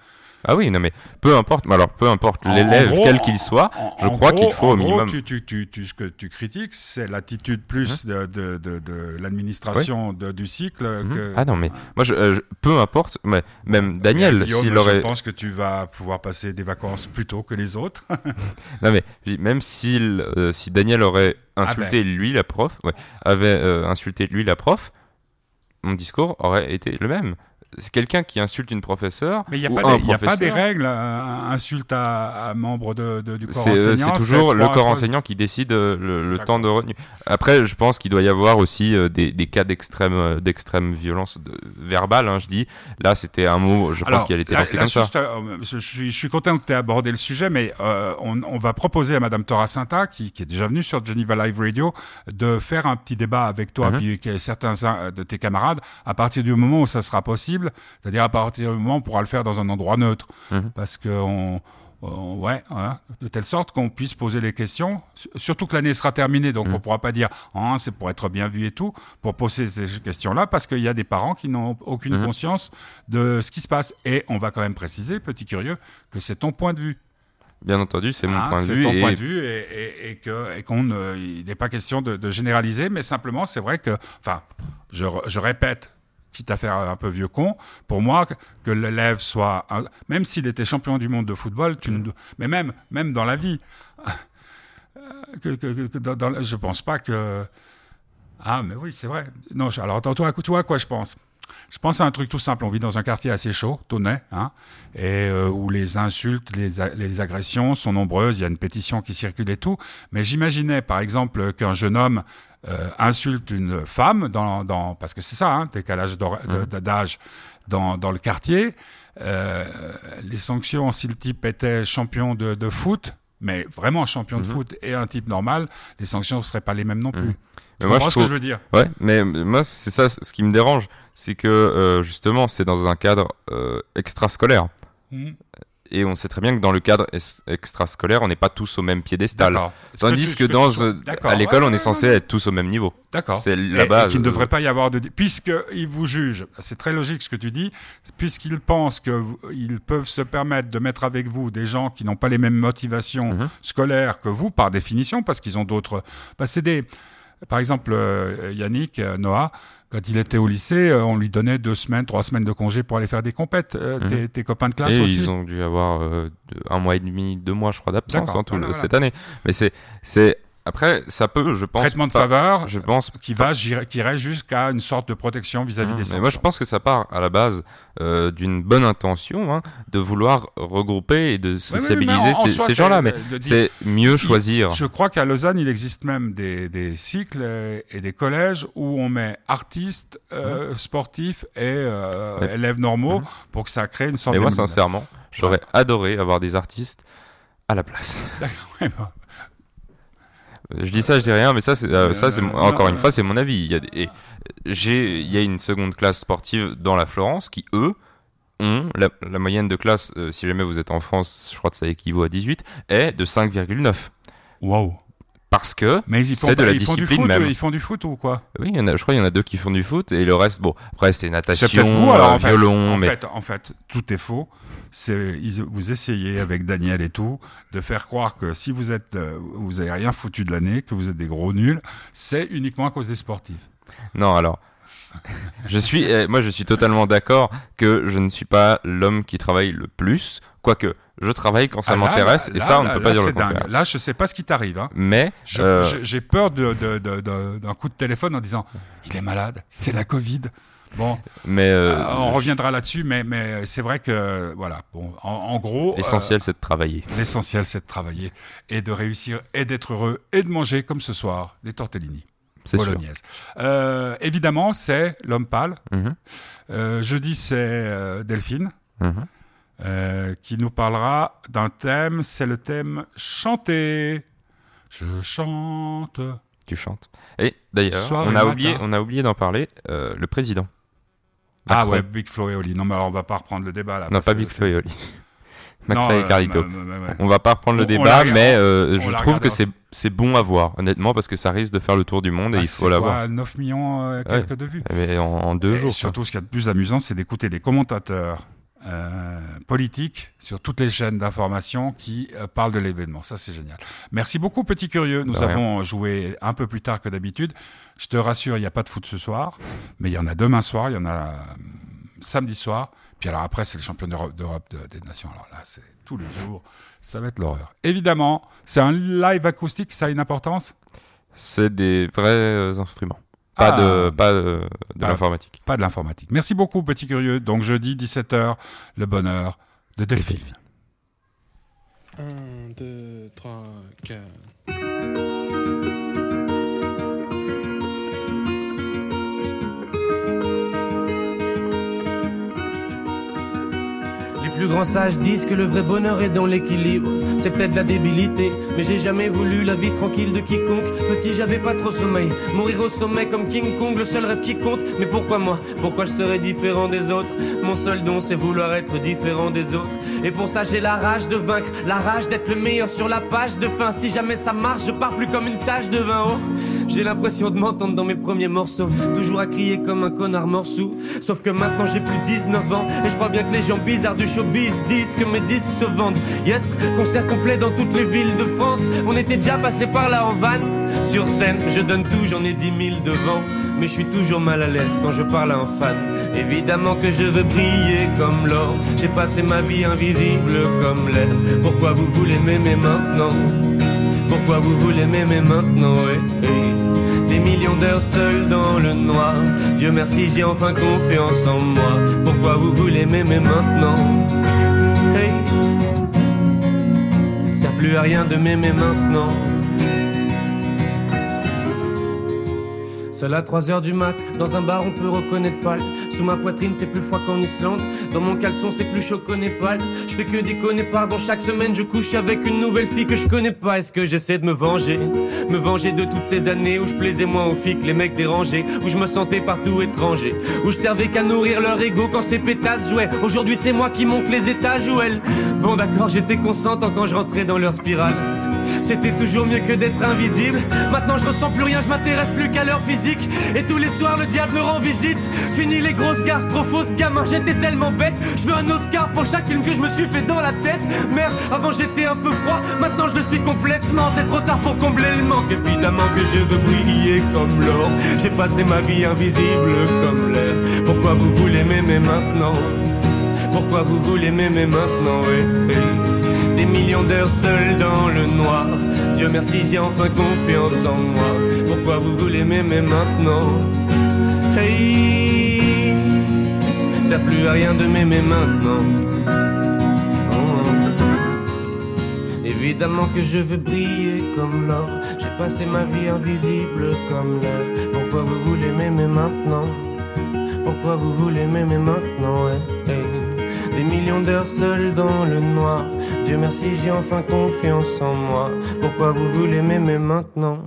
Ah oui non mais peu importe alors peu importe l'élève gros, quel qu'il soit en- je en crois gros- qu'il faut en au gros, minimum Tu, tu, tu, tu- ce que tu critiques, c'est l'attitude plus de, de, de, de l'administration du cycle Mhm. que. ah non mais moi je, euh, je- peu importe mais même Daniel Guillaume, s'il je aurait pense que tu vas pouvoir passer des vacances plus tôt que les autres. Non mais je même s'il, euh, si Daniel aurait insulté Ah ben. lui la prof, ouais, avait euh, insulté lui la prof, mon discours aurait été le même. C'est quelqu'un qui insulte une professeure Mais il n'y a, pas des- a pas règles, euh, insulte à, à membre de, de- du corps euh, enseignant. c'est toujours le corps enseignant qui décide euh, le, temps de retenue. Après, je pense qu'il doit y avoir aussi des, des cas d'extrême d'extrême violence de- verbale. hein, je dis là, c'était un mot. Je pense qu'il là- lancé comme ça. euh, je, suis, je suis content que tu aies abordé le sujet, mais euh, on, on va proposer à Madame Toracinta, qui, qui est déjà venue sur Geneva Live Radio, de faire un petit débat avec toi puis que certains de tes camarades à partir du moment où ça sera possible, c'est-à-dire à partir du moment où on pourra le faire dans un endroit neutre, Mhm. parce que on, on- ouais, voilà, de telle sorte qu'on puisse poser les questions, su- surtout que l'année sera terminée, donc Mhm. on pourra pas dire ah, c'est pour être bien vu et tout, pour poser ces questions-là, parce qu'il y a des parents qui n'ont aucune Mhm. conscience de ce qui se passe. Et on va quand même préciser, petit curieux, que c'est ton point de vue. Bien entendu, c'est mon Hein, point de vue. ton et point de vue et, et- et que et qu'on ne- il n'est pas question de, de généraliser, mais simplement c'est vrai que, enfin, je répète, quitte à faire un peu vieux con, pour moi que, l'élève soit, même s'il était champion du monde de football, tu ne, mais même dans la vie, euh, je pense pas que ah mais oui c'est vrai. Non, je- alors attends toi, tu vois à quoi je pense? Je pense à un truc tout simple. On vit dans un quartier assez chaud, Tonnet, hein, et euh, où les insultes, les, les agressions sont nombreuses. Il y a une pétition qui circule et tout. Mais j'imaginais, par exemple, qu'un jeune homme euh, insulte une femme dans, dans parce que c'est ça, hein, décalage de- d'âge dans, dans le quartier. Euh, les sanctions, si le type était champion de, de foot, mais vraiment champion de Mhm. foot et un type normal, les sanctions ne seraient pas les mêmes non plus. Mhm. Tu Mais moi, je ce que je veux dire? Ouais, mais moi, c'est ça ce qui me dérange. C'est que, euh, justement, c'est dans un cadre extrascolaire. Et on sait très bien que dans le cadre extrascolaire, on n'est pas tous au même piédestal. Tandis que, dans, à l'école, Ouais, on est censé ouais. être tous au même niveau. D'accord. C'est la et base. qu'il ne devrait euh, pas y avoir de puisqu'ils vous jugent. C'est très logique ce que tu dis. Puisqu'ils pensent que vous- ils peuvent se permettre de mettre avec vous des gens qui n'ont pas les mêmes motivations Mhm. scolaires que vous, par définition, parce qu'ils ont d'autres. Bah, c'est des. Par exemple, euh, Yannick euh, Noah, quand il était au lycée, euh, on lui donnait deux semaines, trois semaines de congé pour aller faire des compètes. Euh, Mhm. tes, tes copains de classe Et aussi. ils ont dû avoir euh, un mois et demi, deux mois, je crois, d'absence en tout voilà, le- voilà. cette année. Mais c'est après, ça peut, je pense. Traitement de faveur, Je pense. qui va, qui irait jusqu'à une sorte de protection vis-à-vis Mmh, des mais sanctions. moi, je pense que ça part à la base euh, d'une bonne intention, hein, de vouloir regrouper et de Oui, oui, mais en ces, gens-là. Mais c'est mieux choisir. Je crois qu'à Lausanne, il existe même des, des cycles euh, et des collèges où on met artistes, euh, sportifs et euh, élèves normaux Mhm. pour que ça crée une sorte Mais moi, sincèrement, j'aurais adoré avoir des artistes à la place. Ouais, bah, Je dis ça, je dis rien, mais ça, c'est euh, ça, c'est encore une euh, fois, c'est mon avis. Il y a des- j'ai, il y a une seconde classe sportive dans la Florence qui eux ont la, la moyenne de classe, euh, si jamais vous êtes en France, je crois que ça équivaut à 18, est de 5,9. Wow. Parce que Mais ils C'est de la ils font du discipline foot, même. Ils font du foot ou quoi? Oui, il y en a, je crois qu'il y en a deux qui font du foot et le reste, bon, après natation, C'est peut-être vous alors. en fait. violon, en mais fait, en fait, tout est faux. C'est vous essayez avec Daniel et tout de faire croire que si vous êtes, euh, vous avez rien foutu de l'année, que vous êtes des gros nuls, c'est uniquement à cause des sportifs. non alors. Je suis, eh, moi, je suis totalement d'accord que je ne suis pas l'homme qui travaille le plus, quoique je travaille quand ça Ah, m'intéresse, et ça, on ne peut là, pas dire le c'est dingue. contraire. Là, je sais pas ce qui t'arrive. Hein. Mais euh, J'ai peur d'un coup de téléphone en disant il est malade, c'est la Covid. Bon, mais euh, euh, on reviendra là-dessus, mais, mais c'est vrai que voilà. Bon, en, en gros, l'essentiel, c'est de travailler. euh, l'essentiel, c'est de travailler et de réussir et d'être heureux et de manger comme ce soir des tortellini. Euh, évidemment, c'est l'homme pâle. Mhm, Euh, jeudi, c'est euh, Delphine. mhm. euh, qui nous parlera d'un thème, c'est le thème chanter. Je chante. Tu chantes. Et d'ailleurs, on a oublié, on a oublié d'en parler. euh, le président. Ah ouais, Big Flo et Oli. Non, mais alors, on va pas reprendre le débat là. Non, pas Big Flo et Oli. McFly et Carlito. On va pas reprendre le débat, mais euh, je trouve que c'est bon à voir, honnêtement, parce que ça risque de faire le tour du monde et Ah, il faut l'avoir. quoi, 9 millions euh, quelques de vues. Mais en, en deux Et jours. surtout, ce qu'il y a de plus amusant, c'est d'écouter des commentateurs euh, politiques sur toutes les chaînes d'information qui euh, parlent de l'événement. Ça, c'est génial. Merci beaucoup, petit curieux. Nous avons joué un peu plus tard que d'habitude. Je te rassure, il n'y a pas de foot ce soir, mais il y en a demain soir, il y en a euh, samedi soir. Puis alors après, c'est le champion d'Europe d'Europe de- des nations. Alors là, c'est tous les jours. Ça va être l'horreur. Évidemment, c'est un live acoustique, ça a une importance? C'est des vrais euh, instruments. Pas Ah. de, pas euh, de Ah. l'informatique. Pas de l'informatique. Merci beaucoup, petit curieux. Donc jeudi, 17h, le bonheur de Delphine. 1, 2, 3, 4. Les plus grands sages disent que le vrai bonheur est dans l'équilibre. C'est peut-être la débilité, mais j'ai jamais voulu la vie tranquille de quiconque. Petit, j'avais pas trop sommeil. Mourir au sommet comme King Kong, le seul rêve qui compte. Mais pourquoi moi? Pourquoi je serais différent des autres? Mon seul don, c'est vouloir être différent des autres. Et pour ça, j'ai la rage de vaincre, la rage d'être le meilleur sur la page de fin. Si jamais ça marche, je pars plus comme une tache de vin haut. J'ai l'impression de m'entendre dans mes premiers morceaux, toujours à crier comme un connard morceau. Sauf que maintenant j'ai plus 19 ans et je crois bien que les gens bizarres du showbiz disent que mes disques se vendent. Yes, concert complet dans toutes les villes de France. On était déjà passé par là en van. Sur scène, je donne tout, j'en ai 10 000 devant. Mais je suis toujours mal à l'aise quand je parle à un fan. Évidemment que je veux briller comme l'or. J'ai passé ma vie invisible comme l'air. Pourquoi vous voulez m'aimer maintenant? Pourquoi vous voulez m'aimer maintenant? Eh, eh. Millions d'heures seul dans le noir. Dieu merci j'ai enfin confiance en moi. Pourquoi vous voulez m'aimer maintenant? Hey. Sert plus à rien de m'aimer maintenant Seul à 3 heures du mat, dans un bar on peut reconnaître Paul. Sous ma poitrine c'est plus froid qu'en Islande. Dans mon caleçon c'est plus chaud qu'au Népal. Je fais que déconner pardon, chaque semaine je couche avec une nouvelle fille que je connais pas. Est-ce que j'essaie de me venger? Me venger de toutes ces années où je plaisais moins aux filles que les mecs dérangés. Où je me sentais partout étranger. Où je servais qu'à nourrir leur ego quand ces pétasses jouaient. Aujourd'hui c'est moi qui monte les étages où elles. Bon d'accord j'étais consentant quand je rentrais dans leur spirale. C'était toujours mieux que d'être invisible. Maintenant je ressens plus rien, je m'intéresse plus qu'à leur physique. Et tous les soirs le diable me rend visite. Fini les grosses garces, trop fausses gamin, j'étais tellement bête. Je veux un Oscar pour chaque film que je me suis fait dans la tête. Merde, avant j'étais un peu froid, maintenant je le suis complètement. C'est trop tard pour combler le manque. Évidemment que je veux briller comme l'or. J'ai passé ma vie invisible comme l'air. Pourquoi vous voulez m'aimer maintenant? Pourquoi vous voulez m'aimer maintenant? Eh, eh. Des millions d'heures seul dans le noir. Dieu merci, j'ai enfin confiance en moi. Pourquoi vous voulez m'aimer maintenant? Hey, ça plus à rien de m'aimer maintenant. Oh. Évidemment que je veux briller comme l'or. J'ai passé ma vie invisible comme l'air. Pourquoi vous voulez m'aimer maintenant? Pourquoi vous voulez m'aimer maintenant? Hey, hey. Des millions d'heures seul dans le noir. Dieu merci, j'ai enfin confiance en moi. Pourquoi vous voulez m'aimer maintenant?